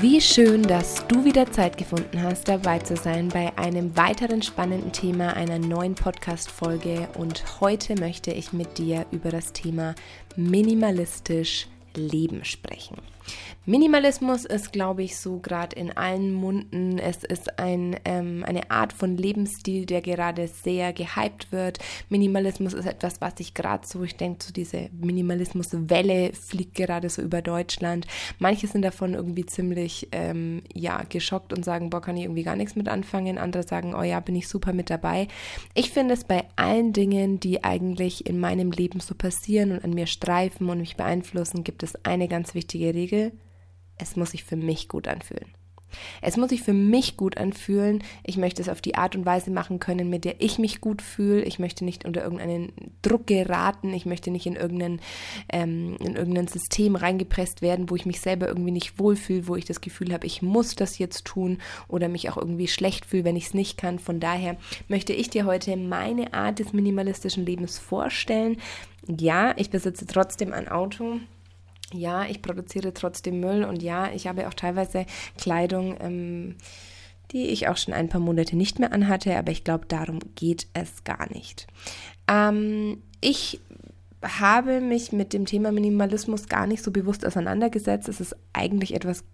Wie schön, dass du wieder Zeit gefunden hast, dabei zu sein bei einem weiteren spannenden Thema einer neuen Podcast-Folge. Und heute möchte ich mit dir über das Thema minimalistisch Leben sprechen. Minimalismus ist, glaube ich, so gerade in allen Munden. Es ist ein, ähm, eine Art von Lebensstil, der gerade sehr gehypt wird. Minimalismus ist etwas, was ich gerade so, ich denke, so diese Minimalismuswelle fliegt gerade so über Deutschland. Manche sind davon irgendwie ziemlich, ähm, ja, geschockt und sagen, boah, kann ich irgendwie gar nichts mit anfangen. Andere sagen, oh ja, bin ich super mit dabei. Ich finde es bei allen Dingen, die eigentlich in meinem Leben so passieren und an mir streifen und mich beeinflussen, gibt es eine ganz wichtige Regel es muss sich für mich gut anfühlen. Es muss sich für mich gut anfühlen. Ich möchte es auf die Art und Weise machen können, mit der ich mich gut fühle. Ich möchte nicht unter irgendeinen Druck geraten. Ich möchte nicht in irgendein, ähm, in irgendein System reingepresst werden, wo ich mich selber irgendwie nicht wohlfühle, wo ich das Gefühl habe, ich muss das jetzt tun oder mich auch irgendwie schlecht fühle, wenn ich es nicht kann. Von daher möchte ich dir heute meine Art des minimalistischen Lebens vorstellen. Ja, ich besitze trotzdem ein Auto ja, ich produziere trotzdem Müll und ja, ich habe auch teilweise Kleidung, ähm, die ich auch schon ein paar Monate nicht mehr anhatte, aber ich glaube, darum geht es gar nicht. Ähm, ich habe mich mit dem Thema Minimalismus gar nicht so bewusst auseinandergesetzt. Es ist eigentlich etwas,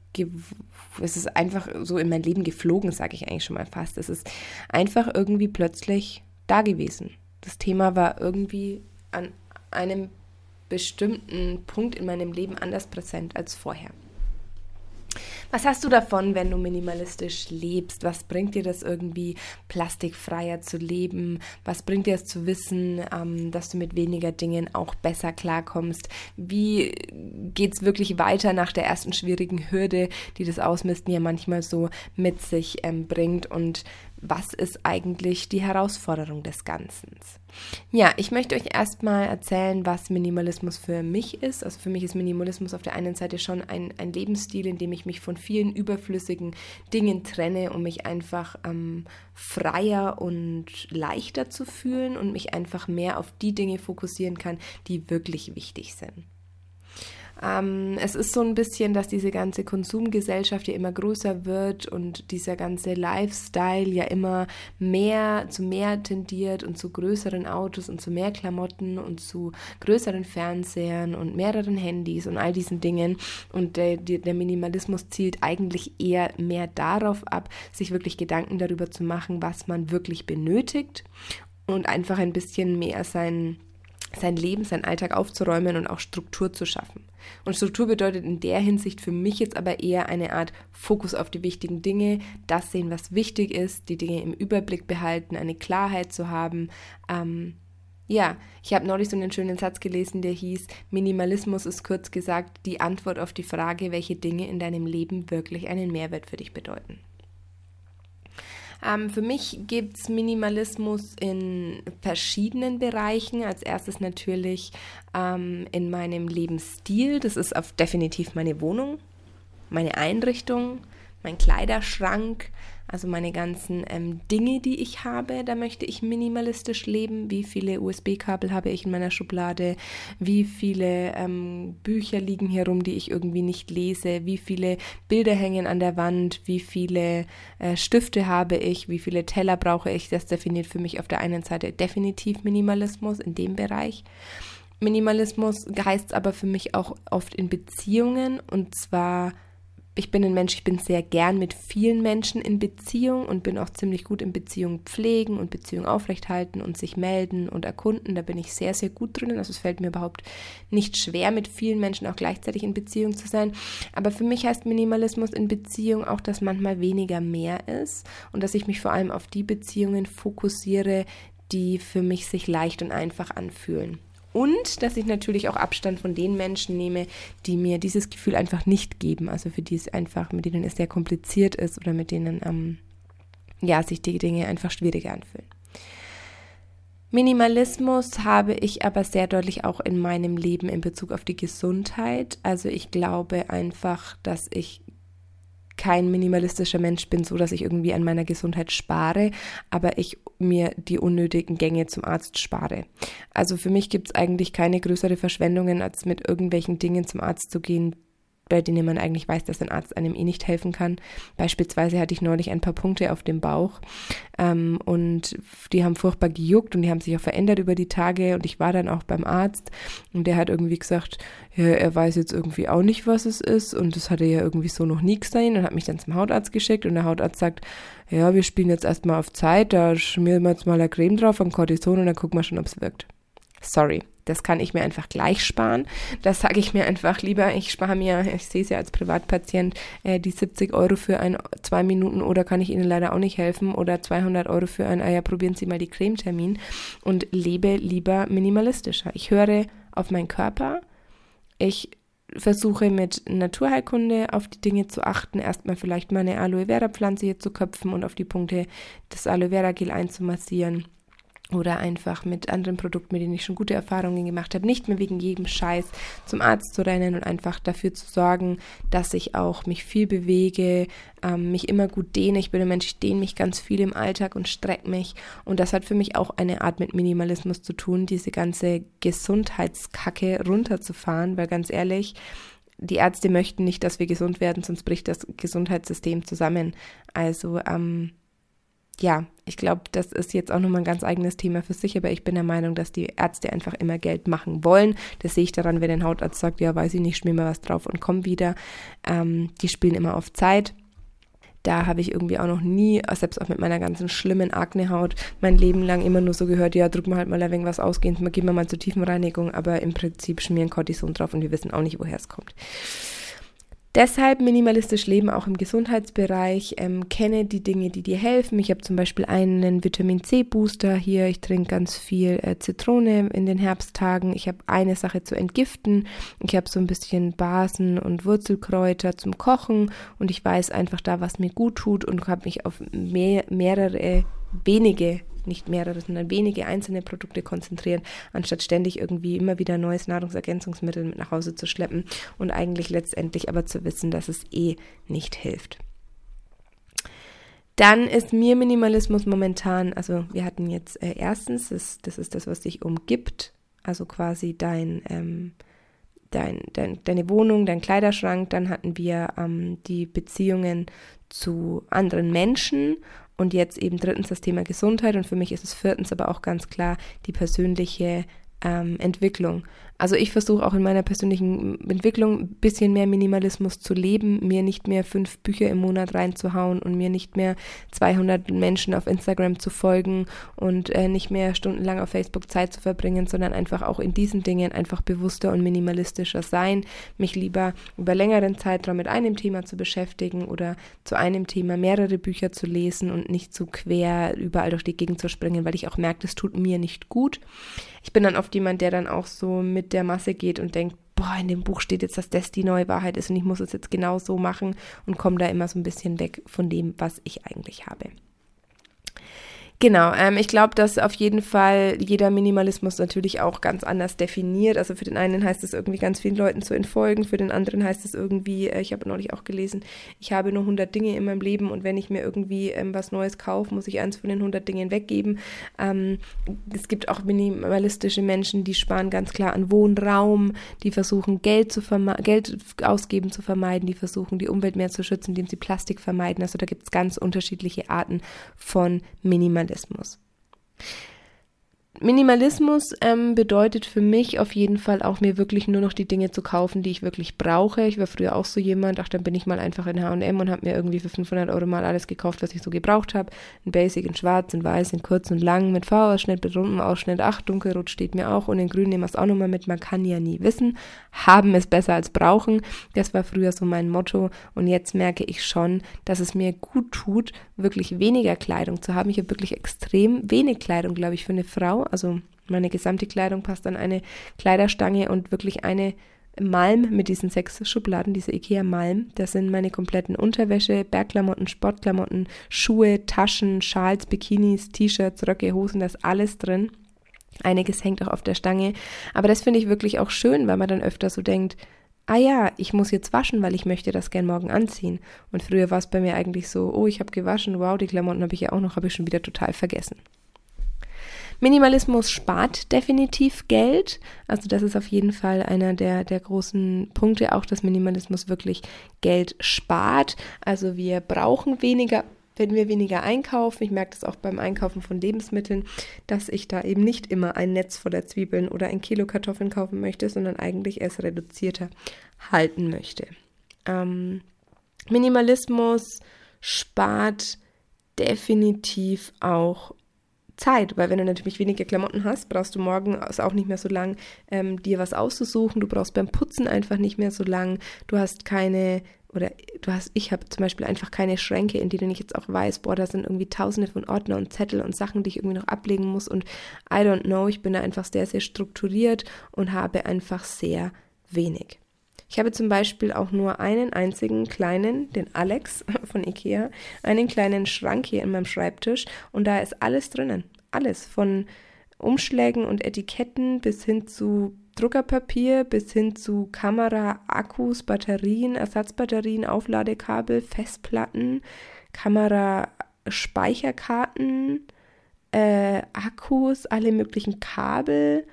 es ist einfach so in mein Leben geflogen, sage ich eigentlich schon mal fast. Es ist einfach irgendwie plötzlich da gewesen. Das Thema war irgendwie an einem bestimmten Punkt in meinem Leben anders präsent als vorher. Was hast du davon, wenn du minimalistisch lebst? Was bringt dir das irgendwie, plastikfreier zu leben? Was bringt dir es zu wissen, ähm, dass du mit weniger Dingen auch besser klarkommst? Wie geht es wirklich weiter nach der ersten schwierigen Hürde, die das Ausmisten ja manchmal so mit sich ähm, bringt? Und was ist eigentlich die Herausforderung des Ganzen? Ja, ich möchte euch erstmal erzählen, was Minimalismus für mich ist. Also für mich ist Minimalismus auf der einen Seite schon ein, ein Lebensstil, in dem ich mich von vielen überflüssigen Dingen trenne, um mich einfach ähm, freier und leichter zu fühlen und mich einfach mehr auf die Dinge fokussieren kann, die wirklich wichtig sind. Ähm, es ist so ein bisschen, dass diese ganze Konsumgesellschaft ja immer größer wird und dieser ganze Lifestyle ja immer mehr zu mehr tendiert und zu größeren Autos und zu mehr Klamotten und zu größeren Fernsehern und mehreren Handys und all diesen Dingen. Und der, der Minimalismus zielt eigentlich eher mehr darauf ab, sich wirklich Gedanken darüber zu machen, was man wirklich benötigt und einfach ein bisschen mehr sein sein Leben, sein Alltag aufzuräumen und auch Struktur zu schaffen. Und Struktur bedeutet in der Hinsicht für mich jetzt aber eher eine Art Fokus auf die wichtigen Dinge, das sehen, was wichtig ist, die Dinge im Überblick behalten, eine Klarheit zu haben. Ähm, ja, ich habe neulich so einen schönen Satz gelesen, der hieß, Minimalismus ist kurz gesagt die Antwort auf die Frage, welche Dinge in deinem Leben wirklich einen Mehrwert für dich bedeuten. Ähm, für mich gibt es Minimalismus in verschiedenen Bereichen. Als erstes natürlich ähm, in meinem Lebensstil. Das ist auf definitiv meine Wohnung, meine Einrichtung, mein Kleiderschrank, also meine ganzen ähm, Dinge, die ich habe, da möchte ich minimalistisch leben. Wie viele USB-Kabel habe ich in meiner Schublade? Wie viele ähm, Bücher liegen hier rum, die ich irgendwie nicht lese? Wie viele Bilder hängen an der Wand? Wie viele äh, Stifte habe ich? Wie viele Teller brauche ich? Das definiert für mich auf der einen Seite definitiv Minimalismus in dem Bereich. Minimalismus heißt aber für mich auch oft in Beziehungen und zwar ich bin ein Mensch, ich bin sehr gern mit vielen Menschen in Beziehung und bin auch ziemlich gut in Beziehung pflegen und Beziehung aufrechthalten und sich melden und erkunden. Da bin ich sehr, sehr gut drinnen. Also es fällt mir überhaupt nicht schwer, mit vielen Menschen auch gleichzeitig in Beziehung zu sein. Aber für mich heißt Minimalismus in Beziehung auch, dass manchmal weniger mehr ist und dass ich mich vor allem auf die Beziehungen fokussiere, die für mich sich leicht und einfach anfühlen. Und dass ich natürlich auch Abstand von den Menschen nehme, die mir dieses Gefühl einfach nicht geben. Also für die es einfach, mit denen es sehr kompliziert ist oder mit denen ähm, ja, sich die Dinge einfach schwieriger anfühlen. Minimalismus habe ich aber sehr deutlich auch in meinem Leben in Bezug auf die Gesundheit. Also ich glaube einfach, dass ich kein minimalistischer Mensch bin, so dass ich irgendwie an meiner Gesundheit spare, aber ich mir die unnötigen Gänge zum Arzt spare. Also für mich gibt es eigentlich keine größere Verschwendungen, als mit irgendwelchen Dingen zum Arzt zu gehen, bei denen man eigentlich weiß, dass ein Arzt einem eh nicht helfen kann. Beispielsweise hatte ich neulich ein paar Punkte auf dem Bauch ähm, und die haben furchtbar gejuckt und die haben sich auch verändert über die Tage und ich war dann auch beim Arzt und der hat irgendwie gesagt, ja, er weiß jetzt irgendwie auch nicht, was es ist und das hatte ja irgendwie so noch nie gesehen und hat mich dann zum Hautarzt geschickt und der Hautarzt sagt, ja, wir spielen jetzt erstmal auf Zeit, da schmieren wir jetzt mal eine Creme drauf am Cortison und dann gucken wir schon, ob es wirkt. Sorry, das kann ich mir einfach gleich sparen. Das sage ich mir einfach lieber. Ich spare mir, ich sehe es ja als Privatpatient, äh, die 70 Euro für ein zwei Minuten oder kann ich Ihnen leider auch nicht helfen oder 200 Euro für ein, ah ja, probieren Sie mal die Cremetermin und lebe lieber minimalistischer. Ich höre auf meinen Körper. Ich versuche mit Naturheilkunde auf die Dinge zu achten, erstmal vielleicht meine Aloe Vera Pflanze hier zu köpfen und auf die Punkte des Aloe Vera Gel einzumassieren oder einfach mit anderen Produkten, mit denen ich schon gute Erfahrungen gemacht habe, nicht mehr wegen jedem Scheiß zum Arzt zu rennen und einfach dafür zu sorgen, dass ich auch mich viel bewege, ähm, mich immer gut dehne. Ich bin ein Mensch, ich dehne mich ganz viel im Alltag und strecke mich. Und das hat für mich auch eine Art mit Minimalismus zu tun, diese ganze Gesundheitskacke runterzufahren, weil ganz ehrlich, die Ärzte möchten nicht, dass wir gesund werden, sonst bricht das Gesundheitssystem zusammen. Also ähm, ja, ich glaube, das ist jetzt auch nochmal ein ganz eigenes Thema für sich, aber ich bin der Meinung, dass die Ärzte einfach immer Geld machen wollen. Das sehe ich daran, wenn ein Hautarzt sagt, ja, weiß ich nicht, schmier mal was drauf und komm wieder. Ähm, die spielen immer auf Zeit. Da habe ich irgendwie auch noch nie, selbst auch mit meiner ganzen schlimmen Aknehaut, mein Leben lang immer nur so gehört, ja, drück mal halt mal ein wenig was ausgehend, gehen wir mal zur Tiefenreinigung, aber im Prinzip schmieren Cortison drauf und wir wissen auch nicht, woher es kommt. Deshalb minimalistisch leben auch im Gesundheitsbereich. Ähm, kenne die Dinge, die dir helfen. Ich habe zum Beispiel einen Vitamin C Booster hier. Ich trinke ganz viel äh, Zitrone in den Herbsttagen. Ich habe eine Sache zu entgiften. Ich habe so ein bisschen Basen und Wurzelkräuter zum Kochen und ich weiß einfach da, was mir gut tut und habe mich auf mehr, mehrere wenige nicht mehrere, sondern wenige einzelne Produkte konzentrieren, anstatt ständig irgendwie immer wieder neues Nahrungsergänzungsmittel mit nach Hause zu schleppen und eigentlich letztendlich aber zu wissen, dass es eh nicht hilft. Dann ist mir Minimalismus momentan, also wir hatten jetzt äh, erstens, das, das ist das, was dich umgibt, also quasi dein, ähm, dein, dein, deine Wohnung, dein Kleiderschrank. Dann hatten wir ähm, die Beziehungen zu anderen Menschen und jetzt eben drittens das Thema Gesundheit und für mich ist es viertens aber auch ganz klar die persönliche ähm, Entwicklung. Also ich versuche auch in meiner persönlichen Entwicklung ein bisschen mehr Minimalismus zu leben, mir nicht mehr fünf Bücher im Monat reinzuhauen und mir nicht mehr 200 Menschen auf Instagram zu folgen und äh, nicht mehr stundenlang auf Facebook Zeit zu verbringen, sondern einfach auch in diesen Dingen einfach bewusster und minimalistischer sein, mich lieber über längeren Zeitraum mit einem Thema zu beschäftigen oder zu einem Thema mehrere Bücher zu lesen und nicht zu quer überall durch die Gegend zu springen, weil ich auch merke, das tut mir nicht gut. Ich bin dann oft jemand, der dann auch so mit der Masse geht und denkt, boah, in dem Buch steht jetzt, dass das die neue Wahrheit ist und ich muss es jetzt genau so machen und komme da immer so ein bisschen weg von dem, was ich eigentlich habe. Genau, ähm, ich glaube, dass auf jeden Fall jeder Minimalismus natürlich auch ganz anders definiert. Also für den einen heißt es irgendwie ganz vielen Leuten zu entfolgen, für den anderen heißt es irgendwie, äh, ich habe neulich auch gelesen, ich habe nur 100 Dinge in meinem Leben und wenn ich mir irgendwie ähm, was Neues kaufe, muss ich eins von den 100 Dingen weggeben. Ähm, es gibt auch minimalistische Menschen, die sparen ganz klar an Wohnraum, die versuchen Geld, zu Geld ausgeben zu vermeiden, die versuchen die Umwelt mehr zu schützen, indem sie Plastik vermeiden. Also da gibt es ganz unterschiedliche Arten von Minimalismus. Minimalismus. Minimalismus ähm, bedeutet für mich auf jeden Fall auch mir wirklich nur noch die Dinge zu kaufen, die ich wirklich brauche. Ich war früher auch so jemand, ach, dann bin ich mal einfach in H&M und habe mir irgendwie für 500 Euro mal alles gekauft, was ich so gebraucht habe. Ein Basic in schwarz, in weiß, in kurz und lang, mit V-Ausschnitt, mit rundem Ausschnitt. Ach, dunkelrot steht mir auch und in grün nehmen wir es auch nochmal mit. Man kann ja nie wissen. Haben ist besser als brauchen. Das war früher so mein Motto und jetzt merke ich schon, dass es mir gut tut, wirklich weniger Kleidung zu haben. Ich habe wirklich extrem wenig Kleidung, glaube ich, für eine Frau also meine gesamte Kleidung passt an eine Kleiderstange und wirklich eine Malm mit diesen sechs Schubladen, diese Ikea Malm. Das sind meine kompletten Unterwäsche, Bergklamotten, Sportklamotten, Schuhe, Taschen, Schals, Bikinis, T-Shirts, Röcke, Hosen, das alles drin. Einiges hängt auch auf der Stange. Aber das finde ich wirklich auch schön, weil man dann öfter so denkt, ah ja, ich muss jetzt waschen, weil ich möchte das gern morgen anziehen. Und früher war es bei mir eigentlich so, oh, ich habe gewaschen, wow, die Klamotten habe ich ja auch noch, habe ich schon wieder total vergessen. Minimalismus spart definitiv Geld. Also das ist auf jeden Fall einer der, der großen Punkte, auch dass Minimalismus wirklich Geld spart. Also wir brauchen weniger wenn wir weniger einkaufen, ich merke das auch beim Einkaufen von Lebensmitteln, dass ich da eben nicht immer ein Netz voller Zwiebeln oder ein Kilo Kartoffeln kaufen möchte, sondern eigentlich erst reduzierter halten möchte. Ähm, Minimalismus spart definitiv auch Zeit, weil wenn du natürlich weniger Klamotten hast, brauchst du morgen auch nicht mehr so lang, ähm, dir was auszusuchen. Du brauchst beim Putzen einfach nicht mehr so lang. Du hast keine oder du hast, ich habe zum Beispiel einfach keine Schränke, in denen ich jetzt auch weiß, boah, da sind irgendwie tausende von Ordner und Zettel und Sachen, die ich irgendwie noch ablegen muss und I don't know, ich bin da einfach sehr, sehr strukturiert und habe einfach sehr wenig. Ich habe zum Beispiel auch nur einen einzigen kleinen, den Alex von Ikea, einen kleinen Schrank hier in meinem Schreibtisch und da ist alles drinnen. Alles von Umschlägen und Etiketten bis hin zu Druckerpapier, bis hin zu Kamera, Akkus, Batterien, Ersatzbatterien, Aufladekabel, Festplatten, Kamera, Speicherkarten, äh, Akkus, alle möglichen Kabel,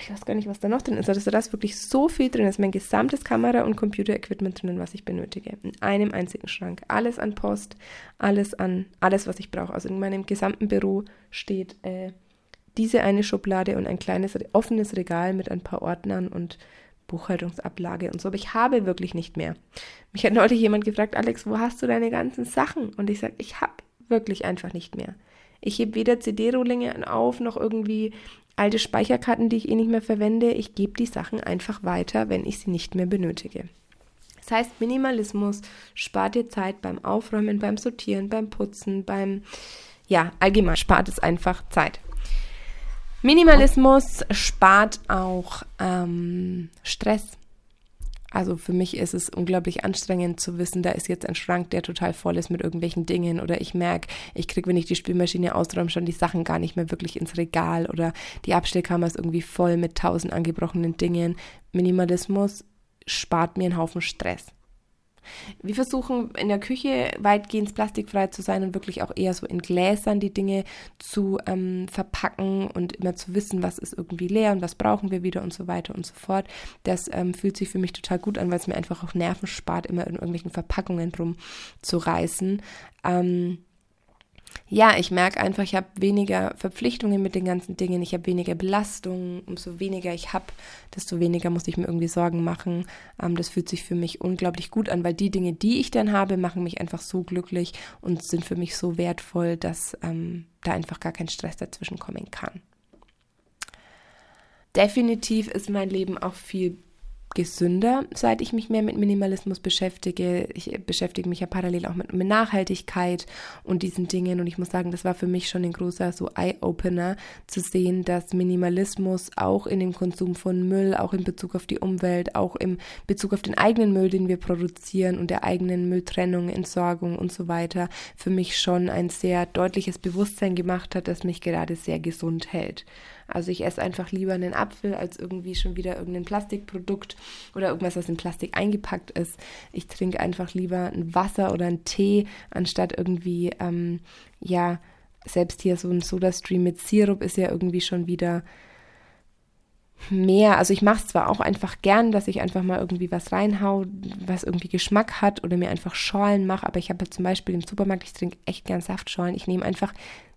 ich weiß gar nicht, was da noch drin ist, also da ist wirklich so viel drin. ist mein gesamtes Kamera- und Computer-Equipment drin, was ich benötige. In einem einzigen Schrank. Alles an Post, alles an, alles, was ich brauche. Also in meinem gesamten Büro steht äh, diese eine Schublade und ein kleines offenes Regal mit ein paar Ordnern und Buchhaltungsablage und so. Aber ich habe wirklich nicht mehr. Mich hat neulich jemand gefragt, Alex, wo hast du deine ganzen Sachen? Und ich sage, ich habe wirklich einfach nicht mehr. Ich hebe weder CD-Rohlinge auf, noch irgendwie alte Speicherkarten, die ich eh nicht mehr verwende. Ich gebe die Sachen einfach weiter, wenn ich sie nicht mehr benötige. Das heißt, Minimalismus spart dir Zeit beim Aufräumen, beim Sortieren, beim Putzen, beim, ja, allgemein spart es einfach Zeit. Minimalismus spart auch ähm, Stress. Also für mich ist es unglaublich anstrengend zu wissen, da ist jetzt ein Schrank, der total voll ist mit irgendwelchen Dingen oder ich merke, ich kriege, wenn ich die Spülmaschine ausräume, schon die Sachen gar nicht mehr wirklich ins Regal oder die Abstellkammer ist irgendwie voll mit tausend angebrochenen Dingen. Minimalismus spart mir einen Haufen Stress. Wir versuchen in der Küche weitgehend plastikfrei zu sein und wirklich auch eher so in Gläsern die Dinge zu ähm, verpacken und immer zu wissen, was ist irgendwie leer und was brauchen wir wieder und so weiter und so fort. Das ähm, fühlt sich für mich total gut an, weil es mir einfach auch Nerven spart, immer in irgendwelchen Verpackungen rumzureißen. Ähm, ja, ich merke einfach, ich habe weniger Verpflichtungen mit den ganzen Dingen, ich habe weniger Belastungen. Umso weniger ich habe, desto weniger muss ich mir irgendwie Sorgen machen. Ähm, das fühlt sich für mich unglaublich gut an, weil die Dinge, die ich dann habe, machen mich einfach so glücklich und sind für mich so wertvoll, dass ähm, da einfach gar kein Stress dazwischen kommen kann. Definitiv ist mein Leben auch viel gesünder, seit ich mich mehr mit Minimalismus beschäftige. Ich beschäftige mich ja parallel auch mit, mit Nachhaltigkeit und diesen Dingen. Und ich muss sagen, das war für mich schon ein großer so Eye-Opener zu sehen, dass Minimalismus auch in dem Konsum von Müll, auch in Bezug auf die Umwelt, auch im Bezug auf den eigenen Müll, den wir produzieren und der eigenen Mülltrennung, Entsorgung und so weiter, für mich schon ein sehr deutliches Bewusstsein gemacht hat, das mich gerade sehr gesund hält. Also ich esse einfach lieber einen Apfel als irgendwie schon wieder irgendein Plastikprodukt oder irgendwas, was in Plastik eingepackt ist. Ich trinke einfach lieber ein Wasser oder einen Tee, anstatt irgendwie, ähm, ja, selbst hier so ein Soda-Stream mit Sirup ist ja irgendwie schon wieder mehr. Also ich mache es zwar auch einfach gern, dass ich einfach mal irgendwie was reinhau, was irgendwie Geschmack hat oder mir einfach Schorlen mache, aber ich habe zum Beispiel im Supermarkt, ich trinke echt gern Saftschorlen. Ich nehme einfach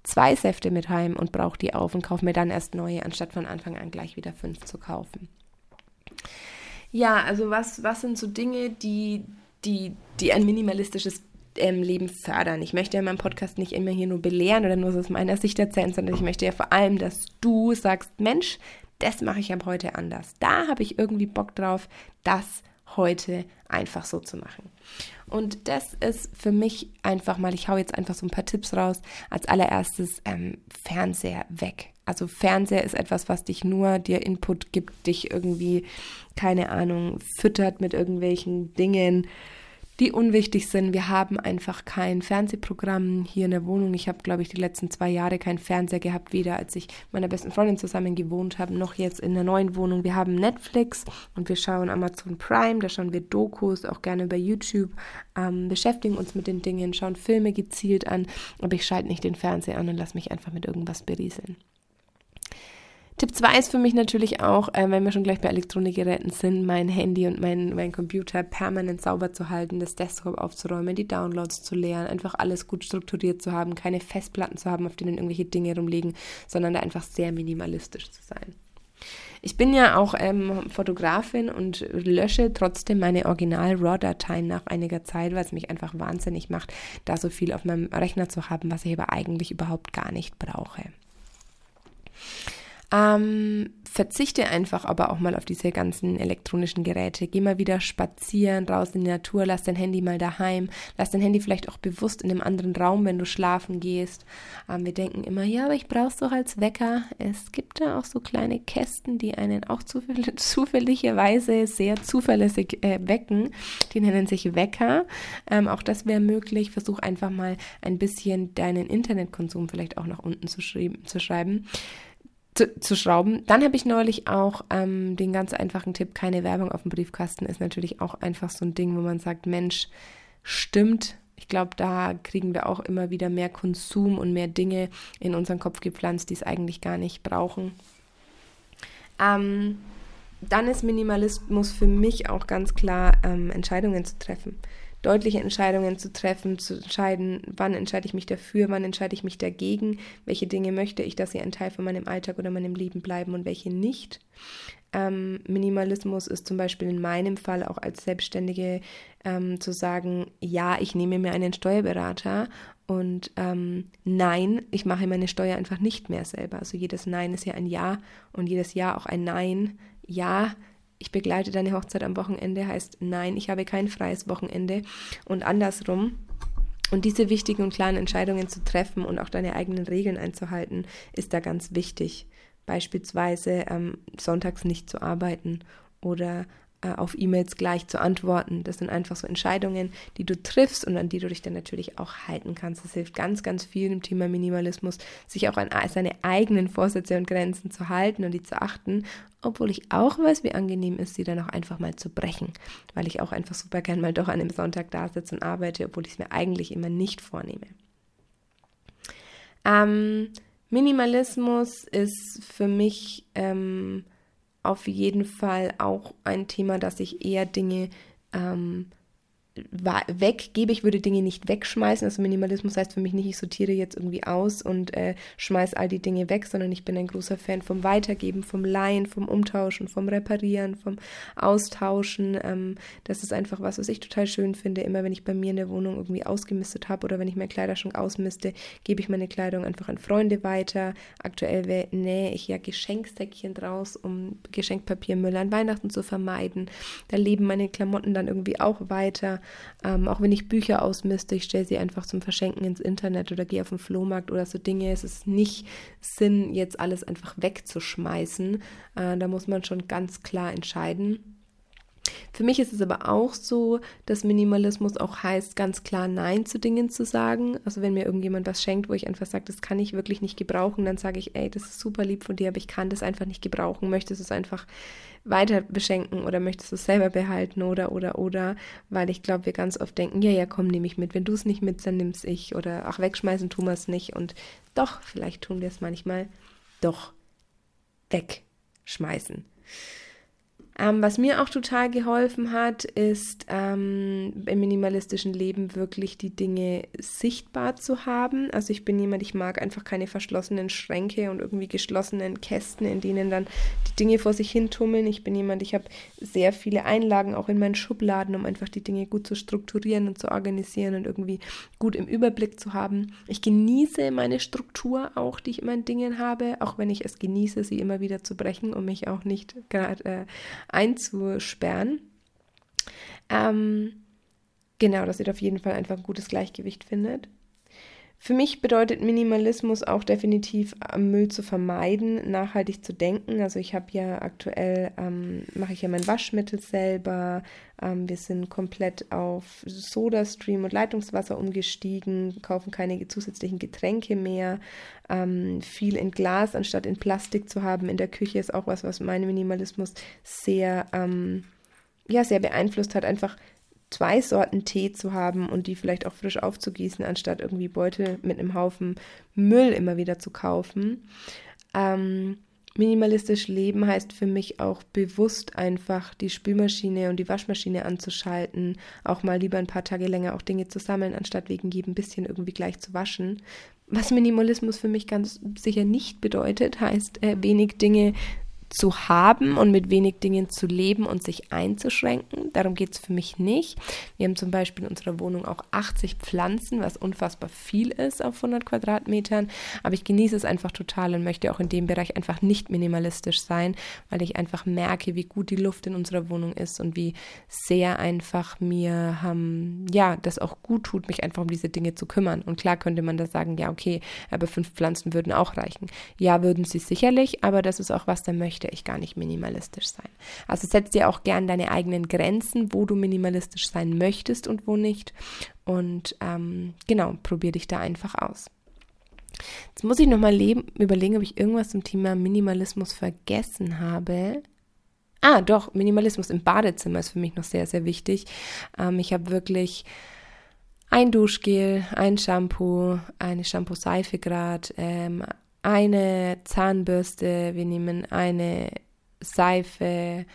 zwei Säfte mit heim und brauche die auf und kaufe mir dann erst neue, anstatt von Anfang an gleich wieder fünf zu kaufen. Ja, also was, was sind so Dinge, die, die, die ein minimalistisches ähm, Leben fördern? Ich möchte ja in meinem Podcast nicht immer hier nur belehren oder nur so aus meiner Sicht erzählen, sondern ich möchte ja vor allem, dass du sagst, Mensch, das mache ich ab heute anders. Da habe ich irgendwie Bock drauf, das heute einfach so zu machen. Und das ist für mich einfach mal, ich hau jetzt einfach so ein paar Tipps raus. Als allererstes ähm, Fernseher weg. Also Fernseher ist etwas, was dich nur dir Input gibt, dich irgendwie, keine Ahnung, füttert mit irgendwelchen Dingen, die unwichtig sind. Wir haben einfach kein Fernsehprogramm hier in der Wohnung. Ich habe, glaube ich, die letzten zwei Jahre keinen Fernseher gehabt, weder als ich mit meiner besten Freundin zusammen gewohnt habe, noch jetzt in der neuen Wohnung. Wir haben Netflix und wir schauen Amazon Prime, da schauen wir Dokus, auch gerne über YouTube, ähm, beschäftigen uns mit den Dingen, schauen Filme gezielt an, aber ich schalte nicht den Fernseher an und lasse mich einfach mit irgendwas berieseln. Tipp 2 ist für mich natürlich auch, äh, wenn wir schon gleich bei Elektronikgeräten sind, mein Handy und mein, mein Computer permanent sauber zu halten, das Desktop aufzuräumen, die Downloads zu leeren, einfach alles gut strukturiert zu haben, keine Festplatten zu haben, auf denen irgendwelche Dinge rumliegen, sondern da einfach sehr minimalistisch zu sein. Ich bin ja auch ähm, Fotografin und lösche trotzdem meine Original-RAW-Dateien nach einiger Zeit, weil es mich einfach wahnsinnig macht, da so viel auf meinem Rechner zu haben, was ich aber eigentlich überhaupt gar nicht brauche. Ähm, verzichte einfach aber auch mal auf diese ganzen elektronischen Geräte. Geh mal wieder spazieren, raus in die Natur, lass dein Handy mal daheim, lass dein Handy vielleicht auch bewusst in einem anderen Raum, wenn du schlafen gehst. Ähm, wir denken immer, ja, aber ich brauche es doch als Wecker. Es gibt da auch so kleine Kästen, die einen auch zufäll zufälligerweise sehr zuverlässig äh, wecken. Die nennen sich Wecker. Ähm, auch das wäre möglich. Versuch einfach mal ein bisschen deinen Internetkonsum vielleicht auch nach unten zu, zu schreiben zu, zu schrauben. Dann habe ich neulich auch ähm, den ganz einfachen Tipp, keine Werbung auf dem Briefkasten ist natürlich auch einfach so ein Ding, wo man sagt, Mensch, stimmt. Ich glaube, da kriegen wir auch immer wieder mehr Konsum und mehr Dinge in unseren Kopf gepflanzt, die es eigentlich gar nicht brauchen. Ähm, dann ist Minimalismus für mich auch ganz klar, ähm, Entscheidungen zu treffen deutliche Entscheidungen zu treffen, zu entscheiden, wann entscheide ich mich dafür, wann entscheide ich mich dagegen, welche Dinge möchte ich, dass sie ein Teil von meinem Alltag oder meinem Leben bleiben und welche nicht. Ähm, Minimalismus ist zum Beispiel in meinem Fall auch als Selbstständige ähm, zu sagen, ja, ich nehme mir einen Steuerberater und ähm, nein, ich mache meine Steuer einfach nicht mehr selber. Also jedes Nein ist ja ein Ja und jedes Ja auch ein Nein. Ja, ich begleite deine Hochzeit am Wochenende heißt nein, ich habe kein freies Wochenende und andersrum. Und diese wichtigen und klaren Entscheidungen zu treffen und auch deine eigenen Regeln einzuhalten, ist da ganz wichtig. Beispielsweise ähm, sonntags nicht zu arbeiten oder auf E-Mails gleich zu antworten. Das sind einfach so Entscheidungen, die du triffst und an die du dich dann natürlich auch halten kannst. Das hilft ganz, ganz viel im Thema Minimalismus, sich auch an seine eigenen Vorsätze und Grenzen zu halten und die zu achten, obwohl ich auch weiß, wie angenehm ist, sie dann auch einfach mal zu brechen, weil ich auch einfach super gern mal doch an einem Sonntag da sitze und arbeite, obwohl ich es mir eigentlich immer nicht vornehme. Ähm, Minimalismus ist für mich ähm, auf jeden Fall auch ein Thema, dass ich eher Dinge ähm, weggebe. Ich würde Dinge nicht wegschmeißen. Also Minimalismus heißt für mich nicht, ich sortiere jetzt irgendwie aus und äh, schmeiße all die Dinge weg, sondern ich bin ein großer Fan vom Weitergeben, vom Leihen, vom Umtauschen, vom Reparieren, vom Austauschen. Ähm, das ist einfach was, was ich total schön finde. Immer wenn ich bei mir in der Wohnung irgendwie ausgemistet habe oder wenn ich meine Kleiderschrank ausmiste, gebe ich meine Kleidung einfach an Freunde weiter. Aktuell nähe ich ja Geschenksäckchen draus, um Geschenkpapiermüll an Weihnachten zu vermeiden. Da leben meine Klamotten dann irgendwie auch weiter. Ähm, auch wenn ich Bücher ausmiste, ich stelle sie einfach zum Verschenken ins Internet oder gehe auf den Flohmarkt oder so Dinge. Es ist nicht Sinn, jetzt alles einfach wegzuschmeißen. Äh, da muss man schon ganz klar entscheiden. Für mich ist es aber auch so, dass Minimalismus auch heißt, ganz klar Nein zu Dingen zu sagen. Also wenn mir irgendjemand was schenkt, wo ich einfach sage, das kann ich wirklich nicht gebrauchen, dann sage ich, ey, das ist super lieb von dir, aber ich kann das einfach nicht gebrauchen. Möchtest du es einfach weiter beschenken oder möchtest du es selber behalten oder, oder, oder? Weil ich glaube, wir ganz oft denken, ja, ja, komm, nehme ich mit. Wenn du es nicht mit, dann nimm's ich. Oder ach, wegschmeißen tun wir es nicht. Und doch, vielleicht tun wir es manchmal doch wegschmeißen. Ähm, was mir auch total geholfen hat, ist ähm, im minimalistischen Leben wirklich die Dinge sichtbar zu haben. Also ich bin jemand, ich mag einfach keine verschlossenen Schränke und irgendwie geschlossenen Kästen, in denen dann die Dinge vor sich hin tummeln. Ich bin jemand, ich habe sehr viele Einlagen auch in meinen Schubladen, um einfach die Dinge gut zu strukturieren und zu organisieren und irgendwie gut im Überblick zu haben. Ich genieße meine Struktur auch, die ich in meinen Dingen habe, auch wenn ich es genieße, sie immer wieder zu brechen, um mich auch nicht gerade äh, einzusperren. Ähm, genau, dass ihr auf jeden Fall einfach ein gutes Gleichgewicht findet. Für mich bedeutet Minimalismus auch definitiv Müll zu vermeiden, nachhaltig zu denken. Also ich habe ja aktuell, ähm, mache ich ja mein Waschmittel selber. Ähm, wir sind komplett auf Soda-Stream und Leitungswasser umgestiegen, kaufen keine zusätzlichen Getränke mehr. Ähm, viel in Glas anstatt in Plastik zu haben in der Küche ist auch was, was meinen Minimalismus sehr, ähm, ja, sehr beeinflusst hat. Einfach zwei Sorten Tee zu haben und die vielleicht auch frisch aufzugießen, anstatt irgendwie Beutel mit einem Haufen Müll immer wieder zu kaufen. Ähm, Minimalistisch leben heißt für mich auch bewusst einfach die Spülmaschine und die Waschmaschine anzuschalten, auch mal lieber ein paar Tage länger auch Dinge zu sammeln, anstatt wegen jedem bisschen irgendwie gleich zu waschen. Was Minimalismus für mich ganz sicher nicht bedeutet, heißt äh, wenig Dinge zu haben und mit wenig Dingen zu leben und sich einzuschränken. Darum geht es für mich nicht. Wir haben zum Beispiel in unserer Wohnung auch 80 Pflanzen, was unfassbar viel ist auf 100 Quadratmetern. Aber ich genieße es einfach total und möchte auch in dem Bereich einfach nicht minimalistisch sein, weil ich einfach merke, wie gut die Luft in unserer Wohnung ist und wie sehr einfach mir, ähm, ja, das auch gut tut, mich einfach um diese Dinge zu kümmern. Und klar könnte man da sagen, ja, okay, aber fünf Pflanzen würden auch reichen. Ja, würden sie sicherlich, aber das ist auch was, da möchte möchte ich gar nicht minimalistisch sein. Also setz dir auch gern deine eigenen Grenzen, wo du minimalistisch sein möchtest und wo nicht. Und ähm, genau, probier dich da einfach aus. Jetzt muss ich nochmal überlegen, ob ich irgendwas zum Thema Minimalismus vergessen habe. Ah, doch, Minimalismus im Badezimmer ist für mich noch sehr, sehr wichtig. Ähm, ich habe wirklich ein Duschgel, ein Shampoo, eine Shampoo-Seife gerade, ähm, eine Zahnbürste, wir nehmen eine Seife.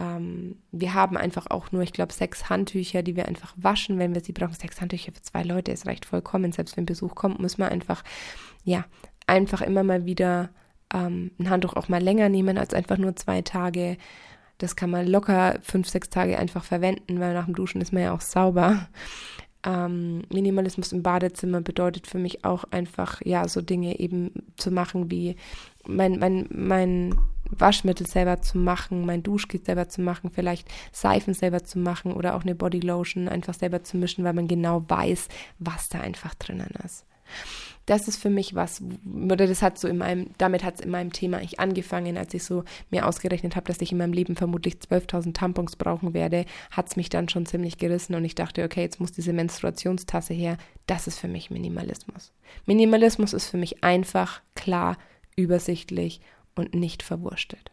Ähm, wir haben einfach auch nur, ich glaube, sechs Handtücher, die wir einfach waschen, wenn wir sie brauchen. Sechs Handtücher für zwei Leute, es reicht vollkommen. Selbst wenn Besuch kommt, muss man einfach, ja, einfach immer mal wieder ähm, ein Handtuch auch mal länger nehmen als einfach nur zwei Tage. Das kann man locker fünf, sechs Tage einfach verwenden, weil nach dem Duschen ist man ja auch sauber. Ähm, Minimalismus im Badezimmer bedeutet für mich auch einfach, ja, so Dinge eben zu machen wie mein, mein, mein Waschmittel selber zu machen, mein Duschgel selber zu machen, vielleicht Seifen selber zu machen oder auch eine Bodylotion einfach selber zu mischen, weil man genau weiß, was da einfach drinnen ist das ist für mich was, oder das hat so in meinem, damit hat es in meinem Thema eigentlich angefangen, als ich so mir ausgerechnet habe, dass ich in meinem Leben vermutlich 12.000 Tampons brauchen werde, hat es mich dann schon ziemlich gerissen und ich dachte, okay, jetzt muss diese Menstruationstasse her. Das ist für mich Minimalismus. Minimalismus ist für mich einfach, klar, übersichtlich und nicht verwurstet.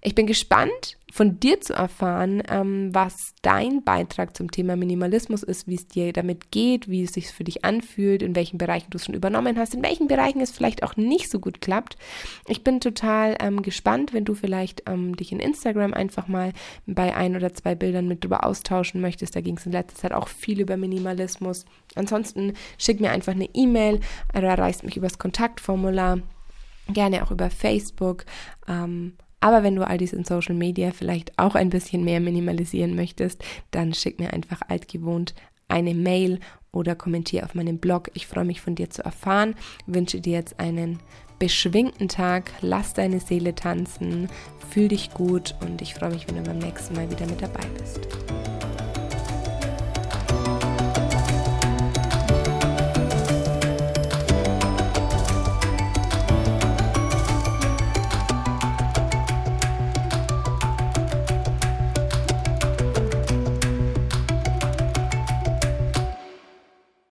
Ich bin gespannt, von dir zu erfahren, ähm, was dein Beitrag zum Thema Minimalismus ist, wie es dir damit geht, wie es sich für dich anfühlt, in welchen Bereichen du es schon übernommen hast, in welchen Bereichen es vielleicht auch nicht so gut klappt. Ich bin total ähm, gespannt, wenn du vielleicht ähm, dich in Instagram einfach mal bei ein oder zwei Bildern mit drüber austauschen möchtest. Da ging es in letzter Zeit auch viel über Minimalismus. Ansonsten schick mir einfach eine E-Mail oder erreichst mich übers Kontaktformular, gerne auch über Facebook. Ähm, aber wenn du all dies in Social Media vielleicht auch ein bisschen mehr minimalisieren möchtest, dann schick mir einfach altgewohnt eine Mail oder kommentiere auf meinem Blog. Ich freue mich von dir zu erfahren. Wünsche dir jetzt einen beschwingten Tag. Lass deine Seele tanzen. Fühl dich gut und ich freue mich, wenn du beim nächsten Mal wieder mit dabei bist.